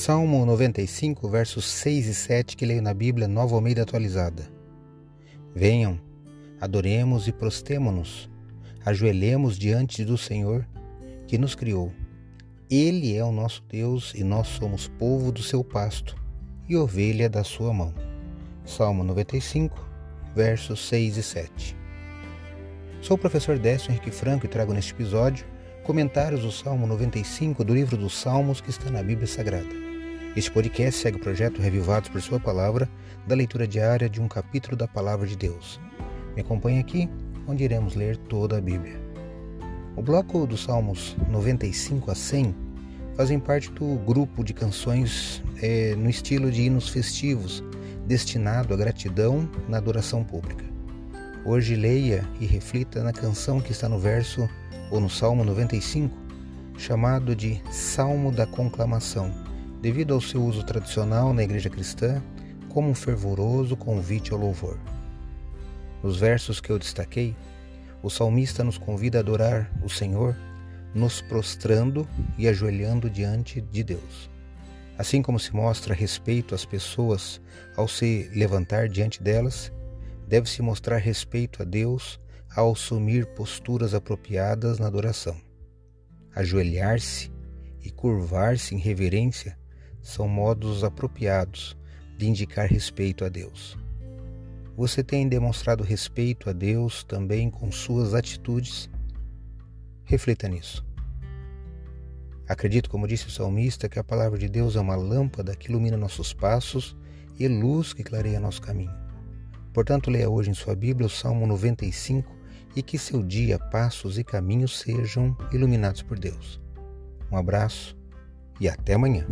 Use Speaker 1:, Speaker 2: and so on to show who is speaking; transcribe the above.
Speaker 1: Salmo 95, versos 6 e 7 que leio na Bíblia Nova Almeida Atualizada. Venham, adoremos e prostemo-nos, ajoelhemos diante do Senhor que nos criou. Ele é o nosso Deus e nós somos povo do seu pasto e ovelha da sua mão. Salmo 95, versos 6 e 7. Sou o professor Décio Henrique Franco e trago neste episódio comentários do Salmo 95 do livro dos Salmos que está na Bíblia Sagrada. Este podcast segue o projeto Revivados por Sua Palavra, da leitura diária de um capítulo da Palavra de Deus. Me acompanhe aqui, onde iremos ler toda a Bíblia. O bloco dos Salmos 95 a 100 fazem parte do grupo de canções é, no estilo de hinos festivos, destinado à gratidão na adoração pública. Hoje leia e reflita na canção que está no verso ou no Salmo 95, chamado de Salmo da Conclamação devido ao seu uso tradicional na igreja cristã como um fervoroso convite ao louvor. Nos versos que eu destaquei, o salmista nos convida a adorar o Senhor, nos prostrando e ajoelhando diante de Deus. Assim como se mostra respeito às pessoas ao se levantar diante delas, deve-se mostrar respeito a Deus ao assumir posturas apropriadas na adoração. Ajoelhar-se e curvar-se em reverência são modos apropriados de indicar respeito a Deus. Você tem demonstrado respeito a Deus também com suas atitudes? Reflita nisso. Acredito, como disse o salmista, que a palavra de Deus é uma lâmpada que ilumina nossos passos e luz que clareia nosso caminho. Portanto, leia hoje em sua Bíblia o Salmo 95 e que seu dia, passos e caminhos sejam iluminados por Deus. Um abraço e até amanhã.